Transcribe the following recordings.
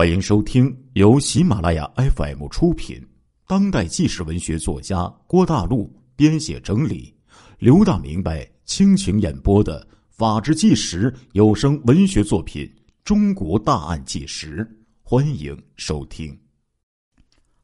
欢迎收听由喜马拉雅 FM 出品、当代纪实文学作家郭大陆编写整理、刘大明白倾情演播的《法制纪实》有声文学作品《中国大案纪实》，欢迎收听。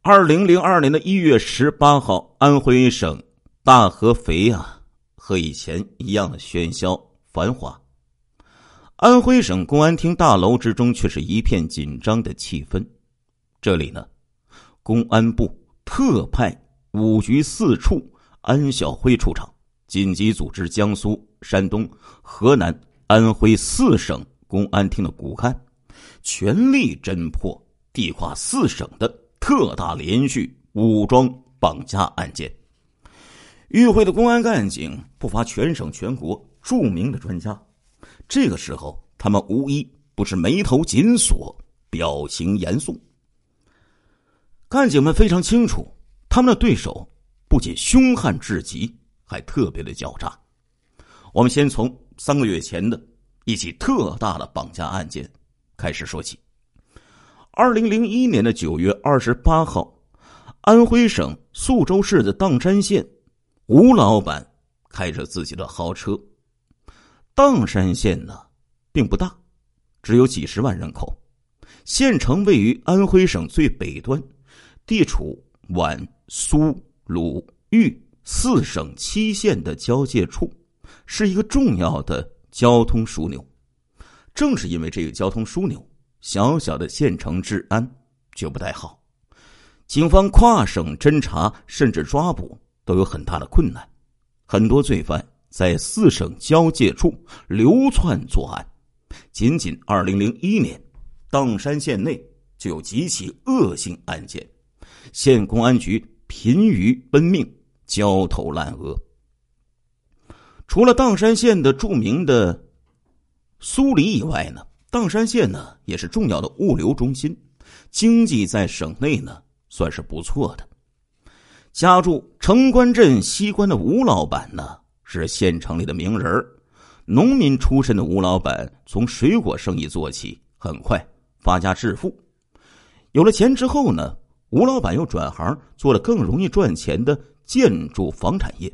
二零零二年的一月十八号，安徽省大合肥啊，和以前一样的喧嚣繁华。安徽省公安厅大楼之中却是一片紧张的气氛。这里呢，公安部特派五局四处安晓辉处长，紧急组织江苏、山东、河南、安徽四省公安厅的骨干，全力侦破地跨四省的特大连续武装绑架案件。与会的公安干警不乏全省全国著名的专家。这个时候，他们无一不是眉头紧锁，表情严肃。干警们非常清楚，他们的对手不仅凶悍至极，还特别的狡诈。我们先从三个月前的一起特大的绑架案件开始说起。二零零一年的九月二十八号，安徽省宿州市的砀山县，吴老板开着自己的豪车。砀山县呢，并不大，只有几十万人口。县城位于安徽省最北端，地处皖、苏、鲁、豫四省七县的交界处，是一个重要的交通枢纽。正是因为这个交通枢纽，小小的县城治安却不太好，警方跨省侦查甚至抓捕都有很大的困难，很多罪犯。在四省交界处流窜作案，仅仅二零零一年，砀山县内就有几起恶性案件，县公安局疲于奔命，焦头烂额。除了砀山县的著名的苏黎以外呢，砀山县呢也是重要的物流中心，经济在省内呢算是不错的。家住城关镇西关的吴老板呢。是县城里的名人农民出身的吴老板从水果生意做起，很快发家致富。有了钱之后呢，吴老板又转行做了更容易赚钱的建筑房产业。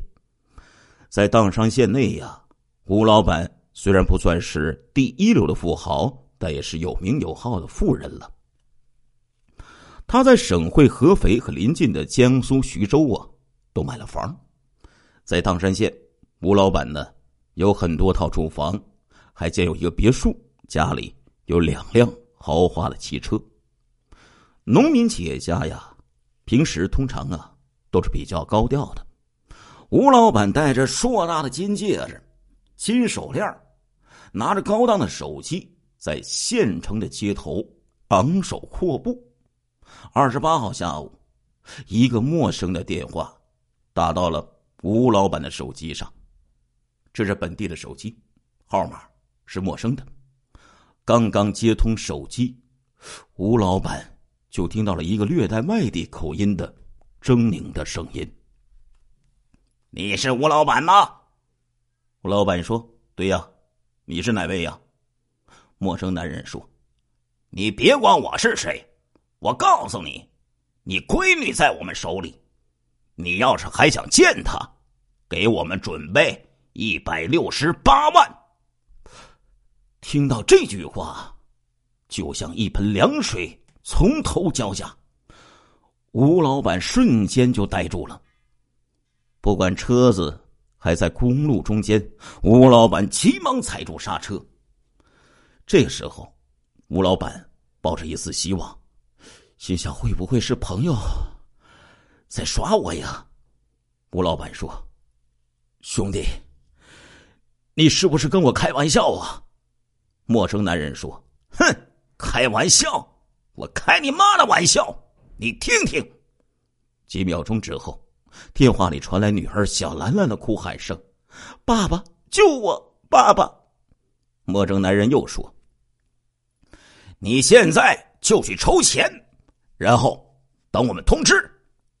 在砀山县内呀，吴老板虽然不算是第一流的富豪，但也是有名有号的富人了。他在省会合肥和邻近的江苏徐州啊，都买了房，在砀山县。吴老板呢，有很多套住房，还建有一个别墅，家里有两辆豪华的汽车。农民企业家呀，平时通常啊都是比较高调的。吴老板戴着硕大的金戒指、金手链，拿着高档的手机，在县城的街头昂首阔步。二十八号下午，一个陌生的电话打到了吴老板的手机上。这是本地的手机，号码是陌生的。刚刚接通手机，吴老板就听到了一个略带外地口音的狰狞的声音：“你是吴老板吗？”吴老板说：“对呀，你是哪位呀？”陌生男人说：“你别管我是谁，我告诉你，你闺女在我们手里，你要是还想见她，给我们准备。”一百六十八万。听到这句话，就像一盆凉水从头浇下，吴老板瞬间就呆住了。不管车子还在公路中间，吴老板急忙踩住刹车。这时候，吴老板抱着一丝希望，心想：会不会是朋友在耍我呀？吴老板说：“兄弟。”你是不是跟我开玩笑啊？陌生男人说：“哼，开玩笑！我开你妈的玩笑！你听听。”几秒钟之后，电话里传来女儿小兰兰的哭喊声：“爸爸，救我！爸爸！”陌生男人又说：“你现在就去筹钱，然后等我们通知。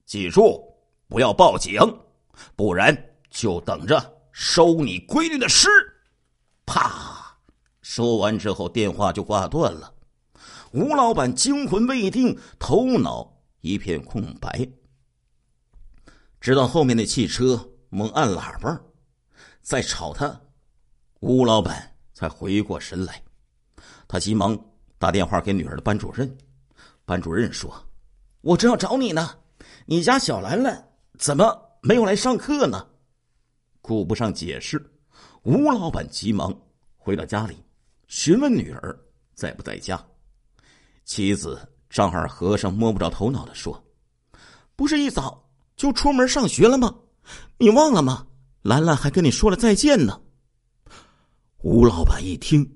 记住，不要报警，不然就等着。”收你闺女的尸！啪！说完之后，电话就挂断了。吴老板惊魂未定，头脑一片空白。直到后面的汽车猛按喇叭，在吵他，吴老板才回过神来。他急忙打电话给女儿的班主任，班主任说：“我正要找你呢，你家小兰兰怎么没有来上课呢？”顾不上解释，吴老板急忙回到家里，询问女儿在不在家。妻子张二和尚摸不着头脑的说：“不是一早。”就出门上学了吗？你忘了吗？兰兰还跟你说了再见呢。吴老板一听，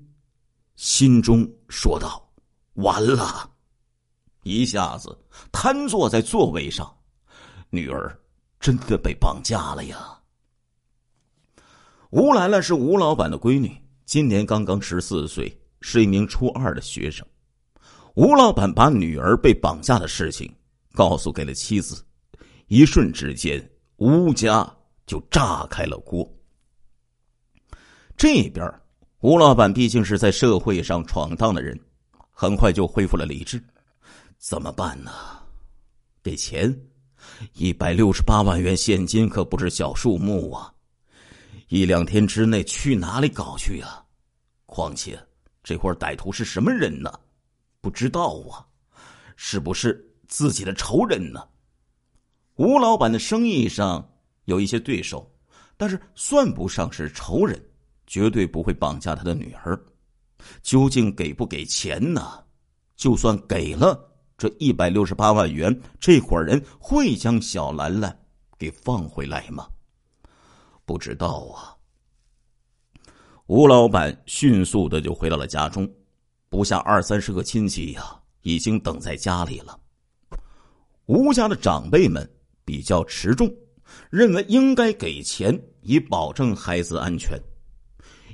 心中说道：“完了！”一下子瘫坐在座位上。女儿真的被绑架了呀！吴兰兰是吴老板的闺女，今年刚刚十四岁，是一名初二的学生。吴老板把女儿被绑架的事情告诉给了妻子。一瞬之间，吴家就炸开了锅。这边，吴老板毕竟是在社会上闯荡的人，很快就恢复了理智。怎么办呢？给钱，一百六十八万元现金可不是小数目啊！一两天之内去哪里搞去呀？况且这伙歹徒是什么人呢？不知道啊，是不是自己的仇人呢？吴老板的生意上有一些对手，但是算不上是仇人，绝对不会绑架他的女儿。究竟给不给钱呢？就算给了这一百六十八万元，这伙人会将小兰兰给放回来吗？不知道啊。吴老板迅速的就回到了家中，不下二三十个亲戚呀，已经等在家里了。吴家的长辈们。比较持重，认为应该给钱以保证孩子安全。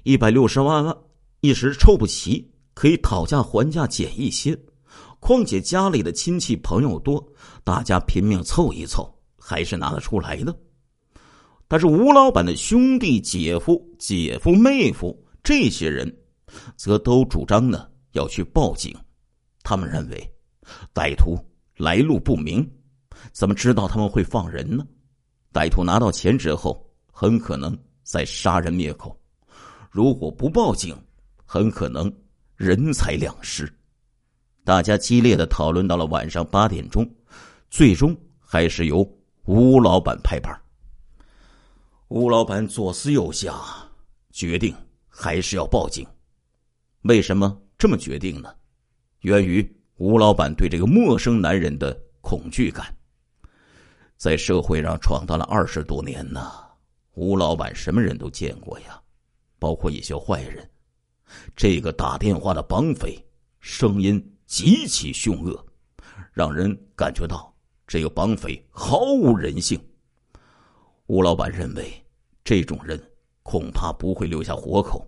一百六十万万一时凑不齐，可以讨价还价减一些。况且家里的亲戚朋友多，大家拼命凑一凑，还是拿得出来的。但是吴老板的兄弟、姐夫、姐夫、妹夫这些人，则都主张呢要去报警。他们认为，歹徒来路不明。怎么知道他们会放人呢？歹徒拿到钱之后，很可能再杀人灭口。如果不报警，很可能人财两失。大家激烈的讨论到了晚上八点钟，最终还是由吴老板拍板。吴老板左思右想，决定还是要报警。为什么这么决定呢？源于吴老板对这个陌生男人的恐惧感。在社会上闯荡了二十多年呢，吴老板什么人都见过呀，包括一些坏人。这个打电话的绑匪声音极其凶恶，让人感觉到这个绑匪毫无人性。吴老板认为，这种人恐怕不会留下活口，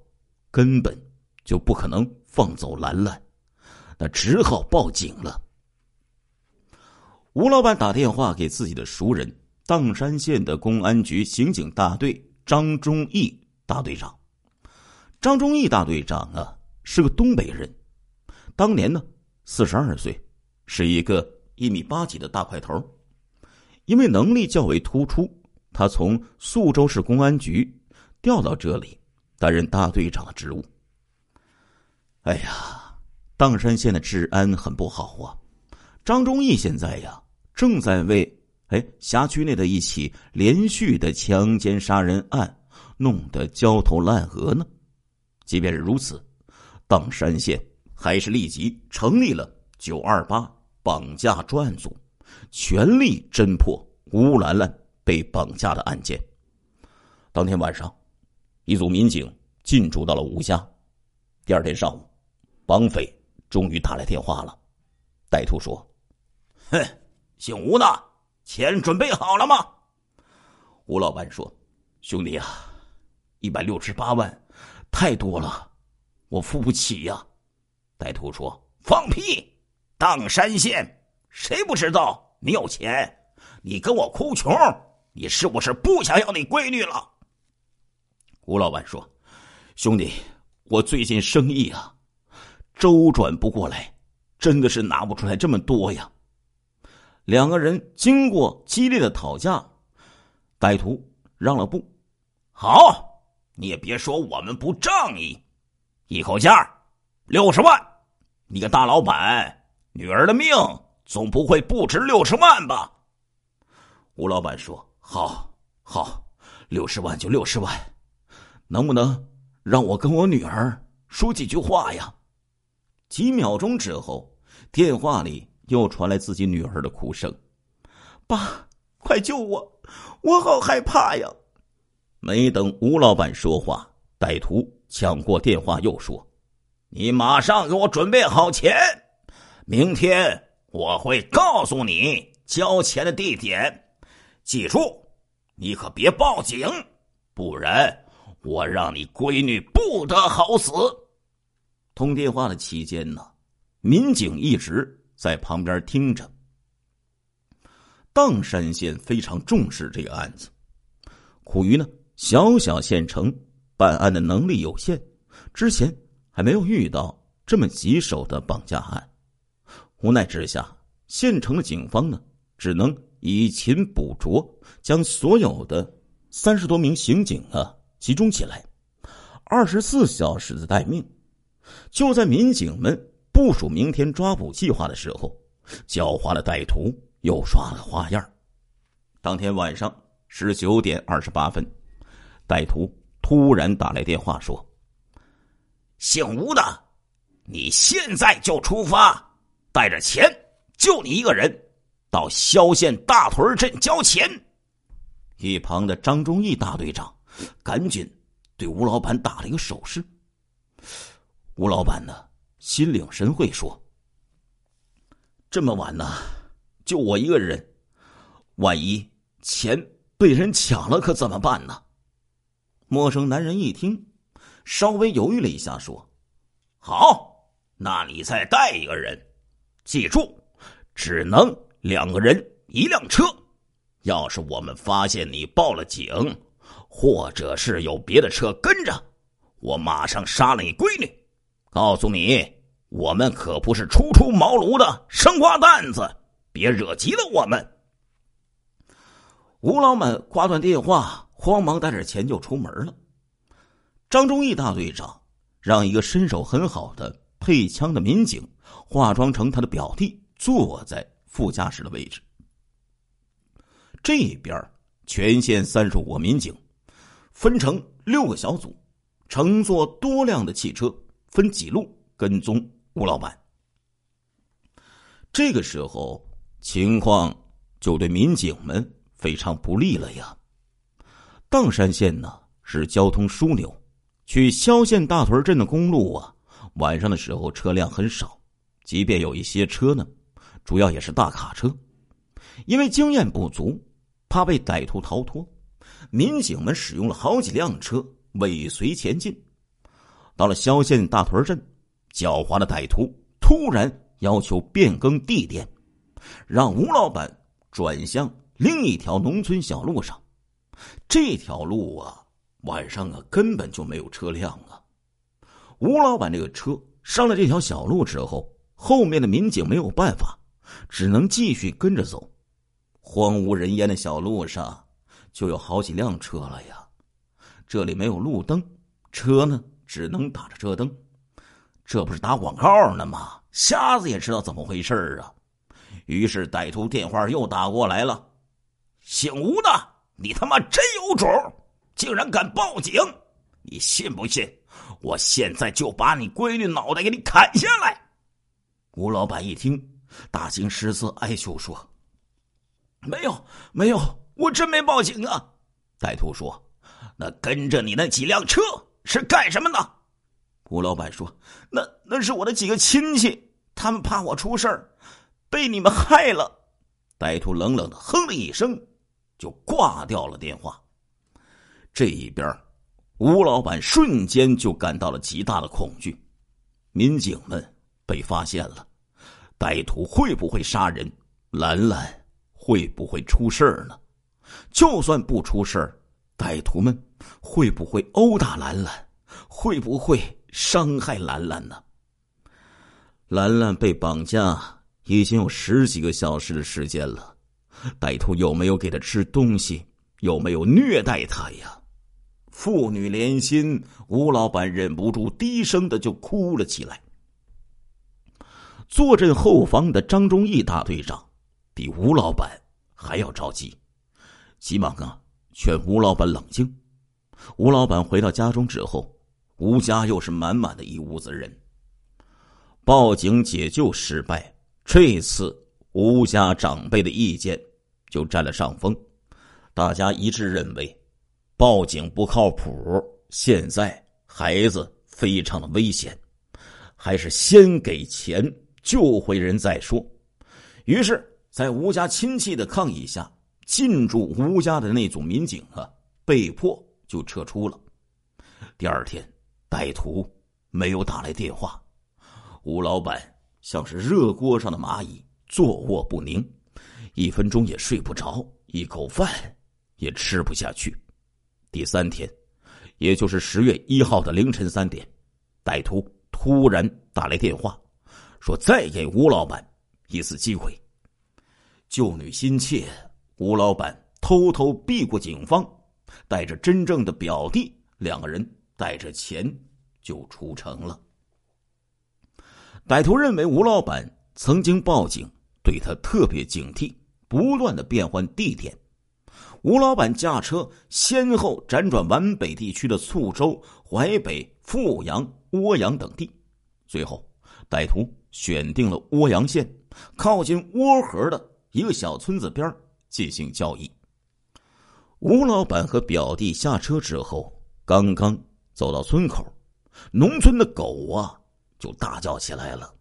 根本就不可能放走兰兰，那只好报警了。吴老板打电话给自己的熟人，砀山县的公安局刑警大队张忠义大队长。张忠义大队长啊，是个东北人，当年呢四十二岁，是一个一米八几的大块头。因为能力较为突出，他从宿州市公安局调到这里担任大队长的职务。哎呀，砀山县的治安很不好啊！张忠义现在呀。正在为哎辖区内的一起连续的强奸杀人案弄得焦头烂额呢。即便是如此，砀山县还是立即成立了九二八绑架专案组，全力侦破乌兰兰被绑架的案件。当天晚上，一组民警进驻到了吴家。第二天上午，绑匪终于打来电话了。歹徒说：“哼。”姓吴的，钱准备好了吗？吴老板说：“兄弟啊，一百六十八万，太多了，我付不起呀。”歹徒说：“放屁！砀山县谁不知道你有钱？你跟我哭穷，你是不是不想要你闺女了？”吴老板说：“兄弟，我最近生意啊，周转不过来，真的是拿不出来这么多呀。两个人经过激烈的讨价，歹徒让了步。好，你也别说我们不仗义，一口价六十万。你个大老板，女儿的命总不会不值六十万吧？吴老板说：“好，好，六十万就六十万，能不能让我跟我女儿说几句话呀？”几秒钟之后，电话里。又传来自己女儿的哭声：“爸，快救我！我好害怕呀！”没等吴老板说话，歹徒抢过电话又说：“你马上给我准备好钱，明天我会告诉你交钱的地点。记住，你可别报警，不然我让你闺女不得好死。”通电话的期间呢，民警一直。在旁边听着。砀山县非常重视这个案子，苦于呢小小县城办案的能力有限，之前还没有遇到这么棘手的绑架案。无奈之下，县城的警方呢只能以勤补拙，将所有的三十多名刑警啊集中起来，二十四小时的待命。就在民警们。部署明天抓捕计划的时候，狡猾的歹徒又耍了花样。当天晚上十九点二十八分，歹徒突然打来电话说：“姓吴的，你现在就出发，带着钱，就你一个人，到萧县大屯镇交钱。”一旁的张忠义大队长赶紧对吴老板打了一个手势。吴老板呢？心领神会说：“这么晚呢，就我一个人，万一钱被人抢了，可怎么办呢？”陌生男人一听，稍微犹豫了一下，说：“好，那你再带一个人，记住，只能两个人一辆车。要是我们发现你报了警，或者是有别的车跟着，我马上杀了你闺女。”告诉你，我们可不是初出茅庐的生瓜蛋子，别惹急了我们。吴老板挂断电话，慌忙带着钱就出门了。张忠义大队长让一个身手很好的配枪的民警化妆成他的表弟，坐在副驾驶的位置。这边全县三十五个民警分成六个小组，乘坐多辆的汽车。分几路跟踪吴老板。这个时候情况就对民警们非常不利了呀。砀山县呢是交通枢纽，去萧县大屯镇的公路啊，晚上的时候车辆很少，即便有一些车呢，主要也是大卡车。因为经验不足，怕被歹徒逃脱，民警们使用了好几辆车尾随前进。到了萧县大屯镇，狡猾的歹徒突然要求变更地点，让吴老板转向另一条农村小路上。这条路啊，晚上啊根本就没有车辆啊。吴老板这个车上了这条小路之后，后面的民警没有办法，只能继续跟着走。荒无人烟的小路上就有好几辆车了呀。这里没有路灯，车呢？只能打着车灯，这不是打广告呢吗？瞎子也知道怎么回事啊！于是歹徒电话又打过来了：“姓吴的，你他妈真有种，竟然敢报警！你信不信？我现在就把你闺女脑袋给你砍下来！”吴老板一听，大惊失色，哀求说：“没有，没有，我真没报警啊！”歹徒说：“那跟着你那几辆车。”是干什么呢？吴老板说：“那那是我的几个亲戚，他们怕我出事儿，被你们害了。”歹徒冷冷的哼了一声，就挂掉了电话。这一边，吴老板瞬间就感到了极大的恐惧。民警们被发现了，歹徒会不会杀人？兰兰会不会出事儿呢？就算不出事儿。歹徒们会不会殴打兰兰？会不会伤害兰兰呢？兰兰被绑架已经有十几个小时的时间了，歹徒有没有给她吃东西？有没有虐待她呀？父女连心，吴老板忍不住低声的就哭了起来。坐镇后方的张忠义大队长比吴老板还要着急，急忙啊劝吴老板冷静。吴老板回到家中之后，吴家又是满满的一屋子人。报警解救失败，这次吴家长辈的意见就占了上风，大家一致认为报警不靠谱。现在孩子非常的危险，还是先给钱救回人再说。于是，在吴家亲戚的抗议下，进驻吴家的那组民警啊，被迫就撤出了。第二天，歹徒没有打来电话。吴老板像是热锅上的蚂蚁，坐卧不宁，一分钟也睡不着，一口饭也吃不下去。第三天，也就是十月一号的凌晨三点，歹徒突然打来电话，说再给吴老板一次机会。救女心切，吴老板偷偷避过警方，带着真正的表弟，两个人带着钱就出城了。歹徒认为吴老板曾经报警，对他特别警惕，不断的变换地点。吴老板驾车先后辗转皖北地区的宿州、淮北、阜阳、涡阳等地，最后歹徒选定了涡阳县靠近涡河的一个小村子边进行交易。吴老板和表弟下车之后，刚刚走到村口，农村的狗啊。就大叫起来了。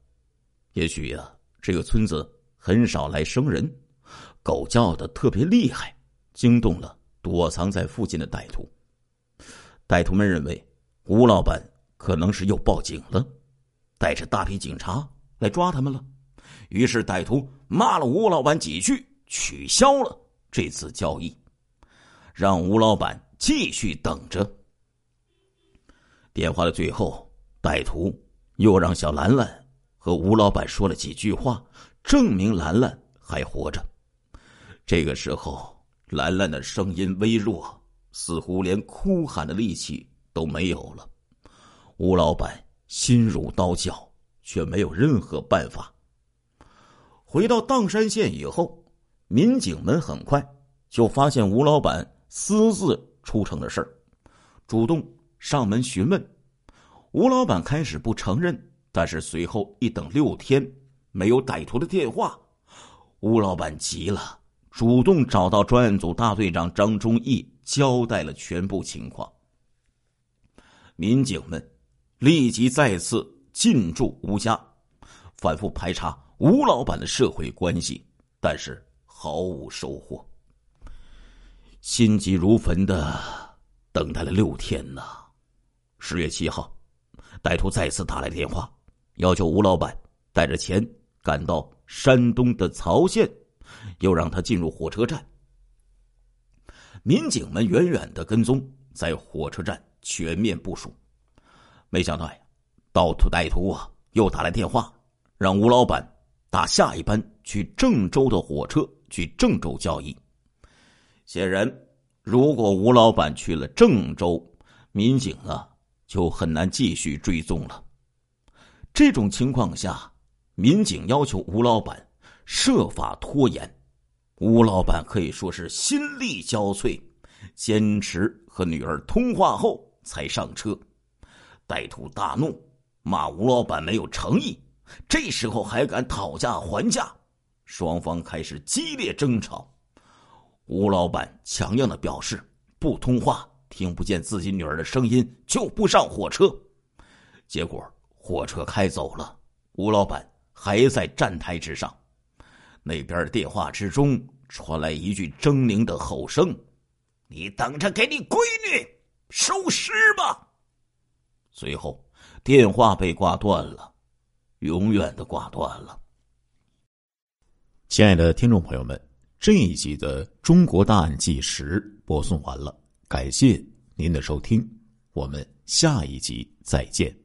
也许呀，这个村子很少来生人，狗叫的特别厉害，惊动了躲藏在附近的歹徒。歹徒们认为吴老板可能是又报警了，带着大批警察来抓他们了。于是歹徒骂了吴老板几句，取消了这次交易，让吴老板继续等着。电话的最后，歹徒。又让小兰兰和吴老板说了几句话，证明兰兰还活着。这个时候，兰兰的声音微弱，似乎连哭喊的力气都没有了。吴老板心如刀绞，却没有任何办法。回到砀山县以后，民警们很快就发现吴老板私自出城的事儿，主动上门询问。吴老板开始不承认，但是随后一等六天没有歹徒的电话，吴老板急了，主动找到专案组大队长张忠义，交代了全部情况。民警们立即再次进驻吴家，反复排查吴老板的社会关系，但是毫无收获。心急如焚的等待了六天呐，十月七号。歹徒再次打来电话，要求吴老板带着钱赶到山东的曹县，又让他进入火车站。民警们远远的跟踪，在火车站全面部署。没想到呀，盗图歹徒啊又打来电话，让吴老板打下一班去郑州的火车去郑州交易。显然，如果吴老板去了郑州，民警啊。就很难继续追踪了。这种情况下，民警要求吴老板设法拖延。吴老板可以说是心力交瘁，坚持和女儿通话后才上车。歹徒大怒，骂吴老板没有诚意，这时候还敢讨价还价，双方开始激烈争吵。吴老板强硬的表示不通话。听不见自己女儿的声音就不上火车，结果火车开走了，吴老板还在站台之上。那边电话之中传来一句狰狞的吼声：“你等着给你闺女收尸吧！”随后电话被挂断了，永远的挂断了。亲爱的听众朋友们，这一集的《中国大案纪实》播送完了。感谢您的收听，我们下一集再见。